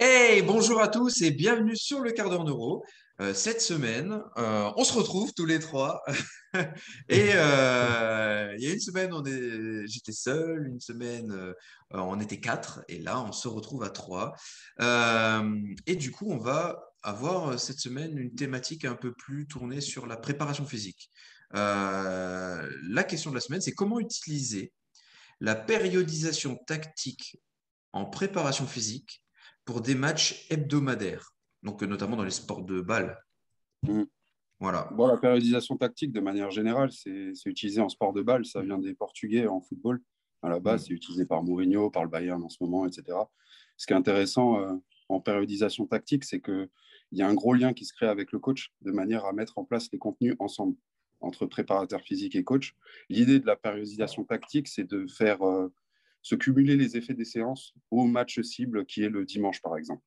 Hey, bonjour à tous et bienvenue sur le quart d'heure neuro. Euh, cette semaine, euh, on se retrouve tous les trois. et euh, il y a une semaine, j'étais seul, une semaine, on était quatre, et là, on se retrouve à trois. et du coup, on va avoir cette semaine une thématique un peu plus tournée sur la préparation physique. la question de la semaine, c'est comment utiliser la périodisation tactique en préparation physique pour des matchs hebdomadaires, donc notamment dans les sports de balle. Mm. Voilà. Bon, la périodisation tactique, de manière générale, c'est utilisé en sport de balle. Ça vient des Portugais en football. À la base, mm. c'est utilisé par Mourinho, par le Bayern en ce moment, etc. Ce qui est intéressant euh, en périodisation tactique, c'est qu'il y a un gros lien qui se crée avec le coach de manière à mettre en place les contenus ensemble entre préparateur physique et coach. L'idée de la périodisation tactique, c'est de faire euh, se cumuler les effets des séances au match cible qui est le dimanche, par exemple.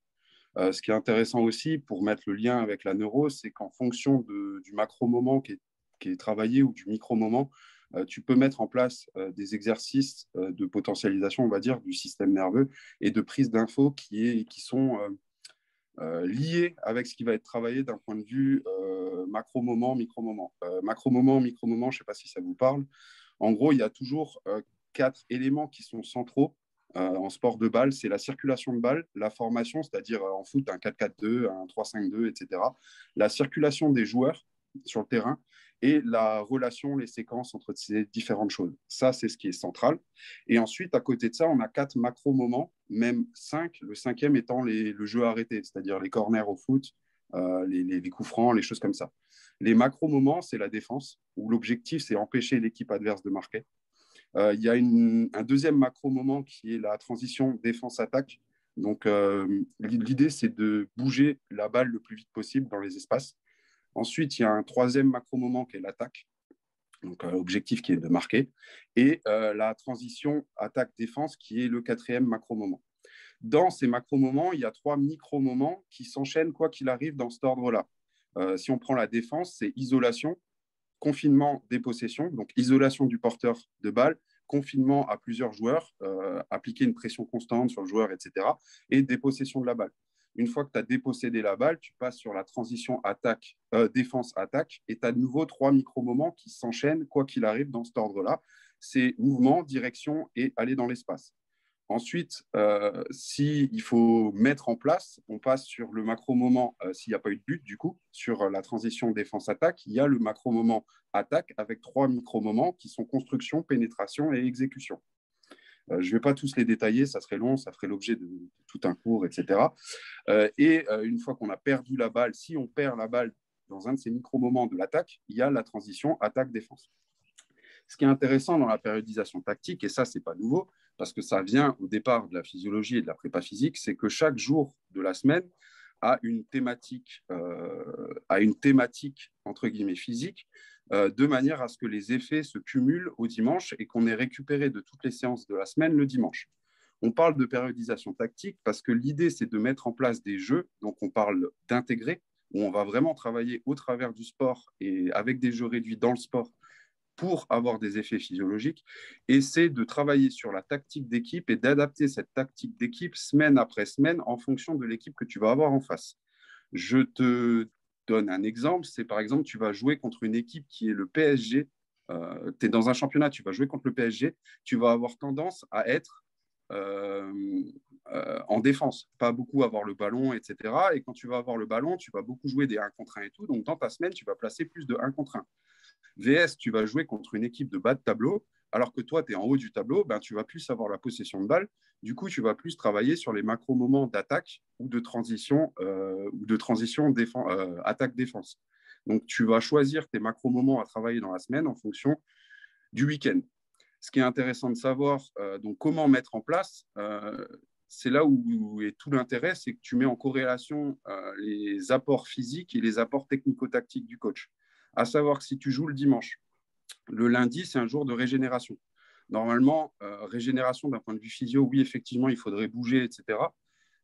Euh, ce qui est intéressant aussi pour mettre le lien avec la neuro, c'est qu'en fonction du macro-moment qui est, travaillé ou du micro-moment, euh, tu peux mettre en place euh, des exercices de potentialisation, on va dire, du système nerveux et de prise d'infos qui, qui sont liés avec ce qui va être travaillé d'un point de vue macro-moment, micro-moment. macro-moment, micro-moment, je ne sais pas si ça vous parle. En gros, il y a toujours quatre éléments qui sont centraux euh, en sport de balle, c'est la circulation de balle, la formation, c'est-à-dire euh, en foot un 4-4-2, un 3-5-2, etc. La circulation des joueurs sur le terrain et la relation, les séquences entre ces différentes choses. Ça, c'est ce qui est central. Et ensuite, à côté de ça, on a quatre macro-moments, même cinq, le cinquième étant le jeu arrêté, c'est-à-dire les corners au foot, euh, les, les, coups francs, les choses comme ça. Les macro-moments, c'est la défense, où l'objectif, c'est empêcher l'équipe adverse de marquer. Euh, il y a un deuxième macro-moment qui est la transition défense-attaque. Donc, euh, l'idée, c'est de bouger la balle le plus vite possible dans les espaces. Ensuite, il y a un troisième macro-moment qui est l'attaque. Donc, euh, objectif qui est de marquer. Et la transition attaque-défense qui est le quatrième macro-moment. Dans ces macro-moments, il y a trois micro-moments qui s'enchaînent quoi qu'il arrive dans cet ordre-là. si on prend la défense, c'est isolation, confinement des possessions, donc isolation du porteur de balle, confinement à plusieurs joueurs, euh, appliquer une pression constante sur le joueur, etc. Et dépossession de la balle. Une fois que tu as dépossédé la balle, tu passes sur la transition attaque, euh, défense-attaque, et tu as de nouveau trois micro-moments qui s'enchaînent, quoi qu'il arrive, dans cet ordre-là. C'est mouvement, direction et aller dans l'espace. Ensuite, euh, s'il faut mettre en place, on passe sur le macro-moment, euh, s'il n'y a pas eu de but, du coup, sur la transition défense-attaque, il y a le macro-moment attaque avec trois micro-moments qui sont construction, pénétration et exécution. Euh, je ne vais pas tous les détailler, ça serait long, ça ferait l'objet de, tout un cours, etc. et une fois qu'on a perdu la balle, si on perd la balle dans un de ces micro-moments de l'attaque, il y a la transition attaque-défense. Ce qui est intéressant dans la périodisation tactique, et ça, ce n'est pas nouveau, parce que ça vient au départ de la physiologie et de la prépa physique, c'est que chaque jour de la semaine a une thématique, euh, a une thématique entre guillemets physique, euh, de manière à ce que les effets se cumulent au dimanche et qu'on ait récupéré de toutes les séances de la semaine le dimanche. On parle de périodisation tactique parce que l'idée, c'est de mettre en place des jeux, donc on parle d'intégrer, où on va vraiment travailler au travers du sport et avec des jeux réduits dans le sport pour avoir des effets physiologiques, et c'est de travailler sur la tactique d'équipe et d'adapter cette tactique d'équipe semaine après semaine en fonction de l'équipe que tu vas avoir en face. Je te donne un exemple, c'est par exemple, tu vas jouer contre une équipe qui est le PSG, euh, tu es dans un championnat, tu vas jouer contre le PSG, tu vas avoir tendance à être euh, euh, en défense, pas beaucoup avoir le ballon, etc. Et quand tu vas avoir le ballon, tu vas beaucoup jouer des 1 contre 1 et tout, donc dans ta semaine, tu vas placer plus de 1 contre 1. VS, tu vas jouer contre une équipe de bas de tableau, alors que toi, tu es en haut du tableau, ben, tu vas plus avoir la possession de balle. Du coup, tu vas plus travailler sur les macro-moments d'attaque ou de transition, euh, ou de transition euh, attaque-défense. Donc, tu vas choisir tes macro-moments à travailler dans la semaine en fonction du week-end. Ce qui est intéressant de savoir, euh, donc comment mettre en place, c'est là où, est tout l'intérêt, c'est que tu mets en corrélation les apports physiques et les apports technico-tactiques du coach à savoir que si tu joues le dimanche, le lundi, c'est un jour de régénération. Normalement, euh, régénération d'un point de vue physio, oui, effectivement, il faudrait bouger, etc.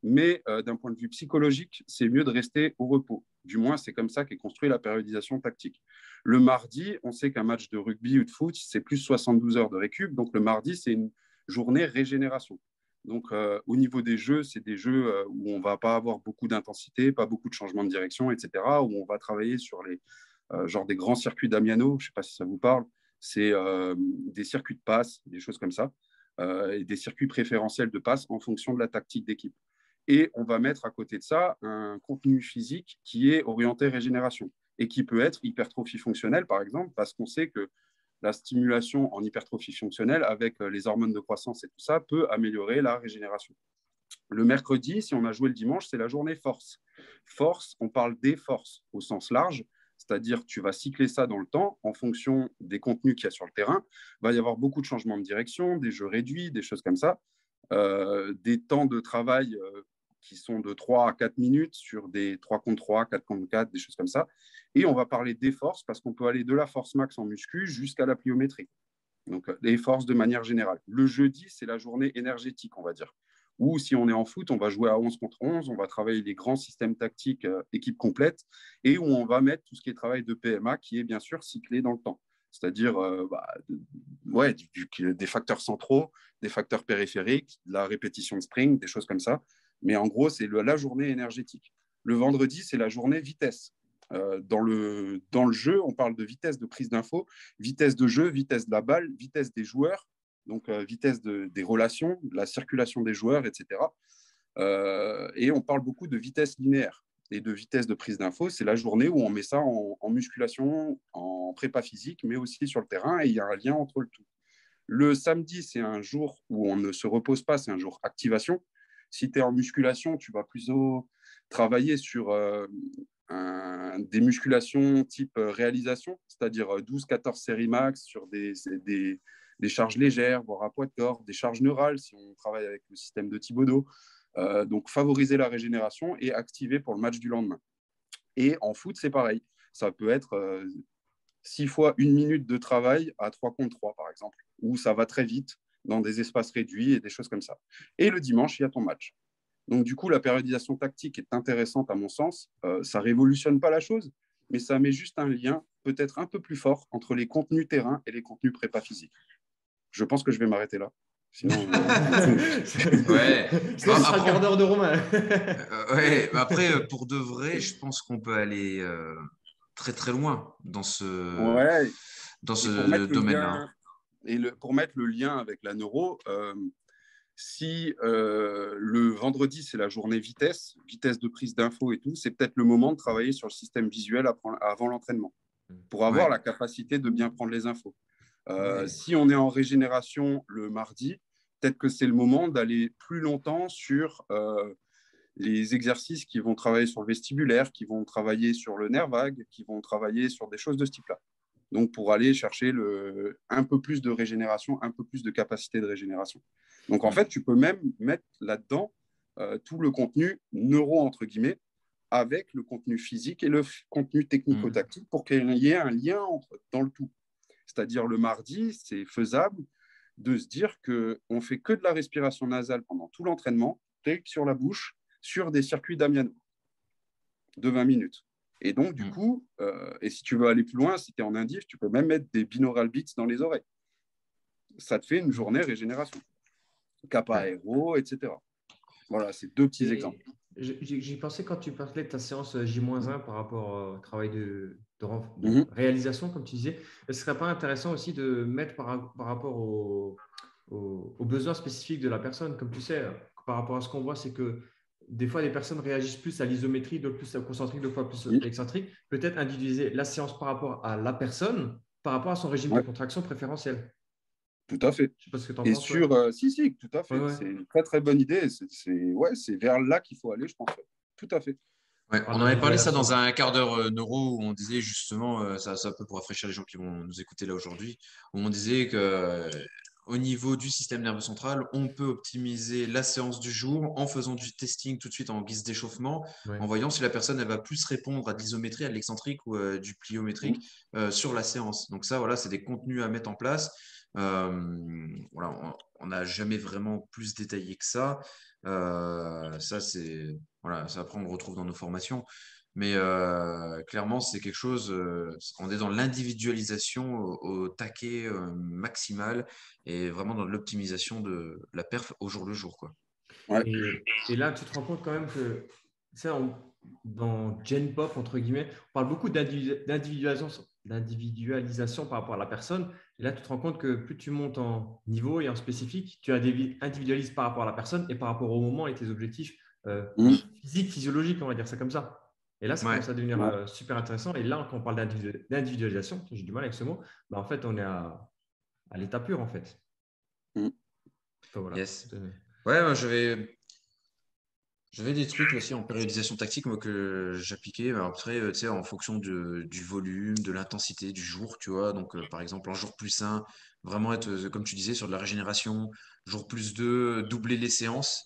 Mais euh, d'un point de vue psychologique, c'est mieux de rester au repos. Du moins, c'est comme ça qu'est construite la périodisation tactique. Le mardi, on sait qu'un match de rugby ou de foot, c'est plus 72 heures de récup. Donc le mardi, c'est une journée régénération. Donc, au niveau des jeux, c'est des jeux où on va pas avoir beaucoup d'intensité, pas beaucoup de changements de direction, etc. Où on va travailler sur les, genre des grands circuits d'Amiano. Je sais pas si ça vous parle. C'est des circuits de passe, des choses comme ça, et des circuits préférentiels de passe en fonction de la tactique d'équipe. Et on va mettre à côté de ça un contenu physique qui est orienté régénération et qui peut être hypertrophie fonctionnelle, par exemple, parce qu'on sait que la stimulation en hypertrophie fonctionnelle avec euh, les hormones de croissance et tout ça peut améliorer la régénération. Le mercredi, si on a joué le dimanche, c'est la journée force. Force, on parle des forces au sens large, c'est-à-dire tu vas cycler ça dans le temps en fonction des contenus qu'il y a sur le terrain. Il va y avoir beaucoup de changements de direction, des jeux réduits, des choses comme ça, euh, des temps de travail euh, qui sont de 3 à 4 minutes sur des 3 contre 3, 4 contre 4, des choses comme ça. Et on va parler des forces parce qu'on peut aller de la force max en muscu jusqu'à la pliométrie. Donc, euh, forces de manière générale. Le jeudi, c'est la journée énergétique, on va dire. Ou si on est en foot, on va jouer à 11 contre 11, on va travailler les grands systèmes tactiques euh, équipe complète et où on va mettre tout ce qui est travail de PMA qui est bien sûr cyclé dans le temps. C'est-à-dire euh, bah, ouais, des facteurs centraux, des facteurs périphériques, de la répétition de spring, des choses comme ça. Mais en gros, c'est la journée énergétique. Le vendredi, c'est la journée vitesse. Euh, dans, le, dans le jeu, on parle de vitesse de prise d'info, vitesse de jeu, vitesse de la balle, vitesse des joueurs, donc vitesse des relations, la circulation des joueurs, etc. Euh, et on parle beaucoup de vitesse linéaire et de vitesse de prise d'info. C'est la journée où on met ça en, musculation, en prépa physique, mais aussi sur le terrain, et il y a un lien entre le tout. Le samedi, c'est un jour où on ne se repose pas, c'est un jour activation. Si tu es en musculation, tu vas plutôt travailler sur euh, des musculations type euh, réalisation, c'est-à-dire 12-14 euh, séries max sur des, des, charges légères, voire à poids de corps, des charges neurales si on travaille avec le système de Thibaudot. donc favoriser la régénération et activer pour le match du lendemain. Et en foot, c'est pareil. Ça peut être 6 fois une minute de travail à 3 contre 3, par exemple, où ça va très vite dans des espaces réduits et des choses comme ça. Et le dimanche, il y a ton match. Donc, du coup, la périodisation tactique est intéressante à mon sens. Euh, ça révolutionne pas la chose, mais ça met juste un lien peut-être un peu plus fort entre les contenus terrain et les contenus prépa physique. Je pense que je vais m'arrêter là. Sinon, euh, ouais. Sinon, ce sera le quart d'heure de Romain. Euh, ouais, après, euh, pour de vrai, je pense qu'on peut aller très très loin dans ce, ouais. dans ce domaine-là. Et pour mettre le lien avec la neuro, euh, si euh, le vendredi, c'est la journée vitesse, vitesse de prise d'infos et tout, c'est peut-être le moment de travailler sur le système visuel avant l'entraînement pour avoir la capacité de bien prendre les infos. Euh, si on est en régénération le mardi, peut-être que c'est le moment d'aller plus longtemps sur les exercices qui vont travailler sur le vestibulaire, qui vont travailler sur le nerf vague, qui vont travailler sur des choses de ce type-là donc pour aller chercher le, un peu plus de régénération, un peu plus de capacité de régénération. Donc en fait, tu peux même mettre là-dedans euh, tout le contenu neuro, entre guillemets, avec le contenu physique et le contenu technico-tactique pour qu'il y ait un lien entre, dans le tout. C'est-à-dire le mardi, c'est faisable de se dire qu'on fait que de la respiration nasale pendant tout l'entraînement, sur la bouche, sur des circuits d'Amiano de 20 minutes. Et donc, du mm. coup, euh, et si tu veux aller plus loin, si tu es en indif, tu peux même mettre des binaural beats dans les oreilles. Ça te fait une journée régénération. Kappa aéro, etc. Voilà, c'est deux petits exemples. J'y pensé quand tu parlais de ta séance J-1 par rapport au travail de, mm-hmm. réalisation, comme tu disais. Ce ne serait pas intéressant aussi de mettre par, par rapport aux, aux besoins spécifiques de la personne? Comme tu sais, par rapport à ce qu'on voit, c'est que des fois, les personnes réagissent plus à l'isométrie, d'autres plus à concentrique, d'autres fois plus à excentrique. Peut-être individualiser la séance par rapport à la personne, par rapport à son régime de contraction préférentiel. Tout à fait. Je sais pas ce que tu en Et sur, euh, si, si, tout à fait. C'est une très, très bonne idée. C'est ouais, vers là qu'il faut aller, je pense. Tout à fait. On en avait parlé ça dans un quart d'heure euh, neuro où on disait justement, euh, ça, ça peut pour rafraîchir les gens qui vont nous écouter là aujourd'hui, où on disait que au niveau du système nerveux central, on peut optimiser la séance du jour en faisant du testing tout de suite en guise d'échauffement, en voyant si la personne elle va plus répondre à de l'isométrie, à de l'excentrique ou euh, du pliométrique mmh. euh, sur la séance. Donc ça, voilà, c'est des contenus à mettre en place. Euh, voilà, on n'a jamais vraiment plus détaillé que ça. ça, c'est voilà, ça après on le retrouve dans nos formations. Mais clairement, c'est quelque chose, on est dans l'individualisation au, taquet maximal et vraiment dans l'optimisation de la perf au jour le jour. Quoi. Et, là, tu te rends compte quand même que ça, dans Gen Pop, entre guillemets, on parle beaucoup d'individualisation d'individualisation par rapport à la personne. Et là, tu te rends compte que plus tu montes en niveau et en spécifique, tu individualises par rapport à la personne et par rapport au moment et tes objectifs euh, mmh. physiques, physiologiques, on va dire ça comme ça. Et là, ça commence à devenir euh, super intéressant. Et là, quand on parle d'individualisation, j'ai du mal avec ce mot, bah, en fait, on est à, l'état pur, en fait. Mmh. voilà. Yes. Ouais, je vais j'avais des trucs aussi en périodisation tactique moi, que j'appliquais. Après, euh, en fonction du volume, de l'intensité du jour, tu vois. Donc, euh, par exemple, un jour plus 1, vraiment être, euh, comme tu disais, sur de la régénération. Jour plus 2, doubler les séances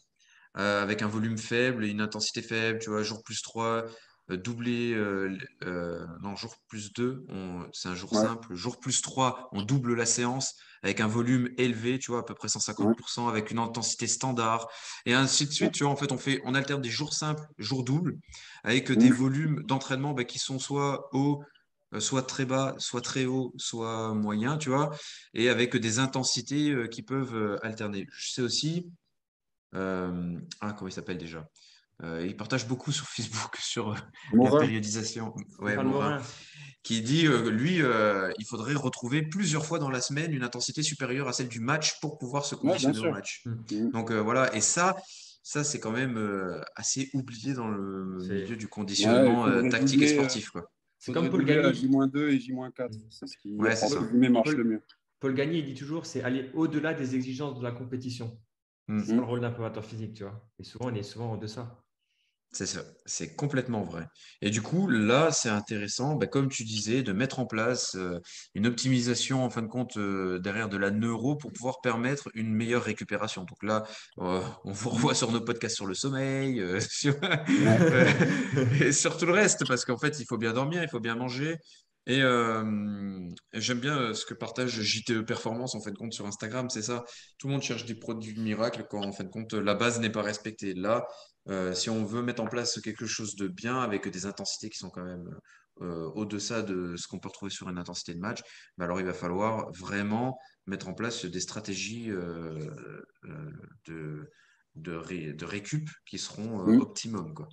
avec un volume faible et une intensité faible, tu vois. Jour plus 3, euh, doubler, euh, euh, non, jour plus 2, c'est un jour simple. Jour plus 3, on double la séance avec un volume élevé, tu vois, à peu près 150%, avec une intensité standard, et ainsi de suite. Tu vois, en fait, on, fait, on alterne des jours simples, jours doubles, avec des volumes d'entraînement bah, qui sont soit hauts, soit très bas, soit très haut, soit moyen, tu vois, et avec des intensités qui peuvent alterner. Je sais aussi, ah, comment il s'appelle déjà? Euh, il partage beaucoup sur Facebook sur euh, la périodisation. Ouais, qui dit, euh, lui, il faudrait retrouver plusieurs fois dans la semaine une intensité supérieure à celle du match pour pouvoir se conditionner au match. Mmh. Donc voilà, et ça, ça c'est quand même assez oublié dans le milieu du conditionnement tactique et sportif. C'est comme Paul Gagné. J-2 et J-4. Mmh. C'est ce qui ouais, ça. marche Paul, le mieux. Paul Gagné, il dit toujours, c'est aller au-delà des exigences de la compétition. Mmh. C'est le rôle d'un préparateur physique, tu vois. Et souvent, on est souvent en deçà. C'est ça, c'est complètement vrai. Et du coup, là, c'est intéressant, bah, comme tu disais, de mettre en place euh, une optimisation, en fin de compte, euh, derrière de la neuro pour pouvoir permettre une meilleure récupération. Donc là, euh, on vous revoit sur nos podcasts sur le sommeil, sur... et sur tout le reste, parce qu'en fait, il faut bien dormir, il faut bien manger. Et j'aime bien ce que partage JTE Performance en fin de compte sur Instagram, c'est ça. Tout le monde cherche des produits miracles quand en fin de compte la base n'est pas respectée. Là, euh, si on veut mettre en place quelque chose de bien avec des intensités qui sont quand même euh, au-deçà de ce qu'on peut retrouver sur une intensité de match, bah alors il va falloir vraiment mettre en place des stratégies euh, de, de, récup qui seront mmh. optimum. Quoi.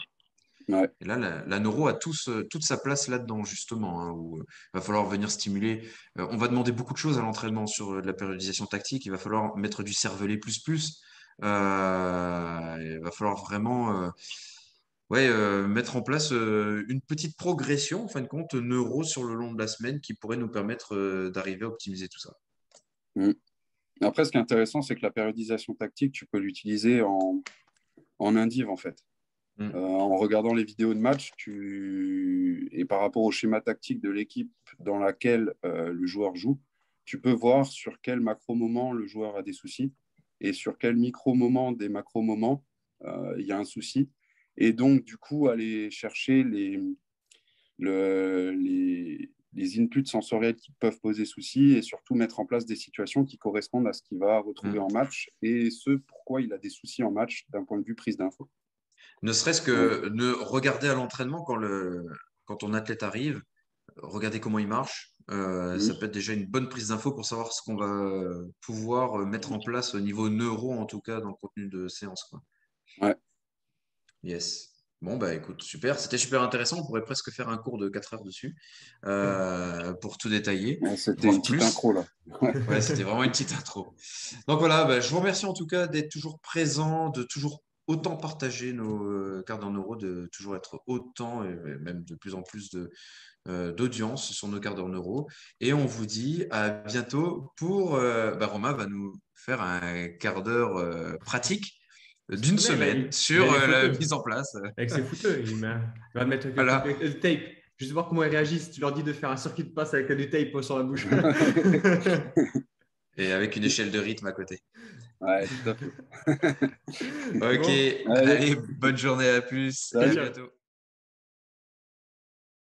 Et là, la, neuro a toute sa place là-dedans, justement, hein, où il va falloir venir stimuler. on va demander beaucoup de choses à l'entraînement sur la périodisation tactique. Il va falloir mettre du cervelet plus plus. Euh, il va falloir vraiment euh, ouais, euh, mettre en place une petite progression, en fin de compte, neuro sur le long de la semaine qui pourrait nous permettre d'arriver à optimiser tout ça. Mmh. Après, ce qui est intéressant, c'est que la périodisation tactique, tu peux l'utiliser en, en indiv, en fait. Mmh. en regardant les vidéos de match, tu... et par rapport au schéma tactique de l'équipe dans laquelle le joueur joue, tu peux voir sur quel macro-moment le joueur a des soucis et sur quel micro-moment des macro-moments euh, il y a un souci. Et donc, du coup, aller chercher les, les, les, inputs sensoriels qui peuvent poser souci et surtout mettre en place des situations qui correspondent à ce qu'il va retrouver mm. en match et ce pourquoi il a des soucis en match d'un point de vue prise d'info. Ne serait-ce que ne regarder à l'entraînement quand, le, quand ton athlète arrive, regarder comment il marche, euh, ça peut être déjà une bonne prise d'info pour savoir ce qu'on va pouvoir mettre en place au niveau neuro, en tout cas, dans le contenu de séance. Quoi. Ouais. Yes. Bon, bah écoute, super. C'était super intéressant. On pourrait presque faire un cours de 4 heures dessus euh, pour tout détailler. c'était une petite intro, là. ouais, c'était vraiment une petite intro. Donc voilà, bah, je vous remercie en tout cas d'être toujours présent, de toujours autant partager nos euh, cartes en euros, de toujours être autant et même de plus en plus de, euh, d'audience sur nos quarts d'heure neuro. Et on vous dit à bientôt pour. Euh, bah, Romain va nous faire un quart d'heure euh, pratique d'une semaine sur la mise en place. Avec ses fouteux, il, va mettre le tape. Vais voir comment ils réagissent. Tu leur dis de faire un circuit de passe avec du tape sur la bouche. Et avec une échelle de rythme à côté. Ouais, ok, allez. bonne journée à plus. À bientôt.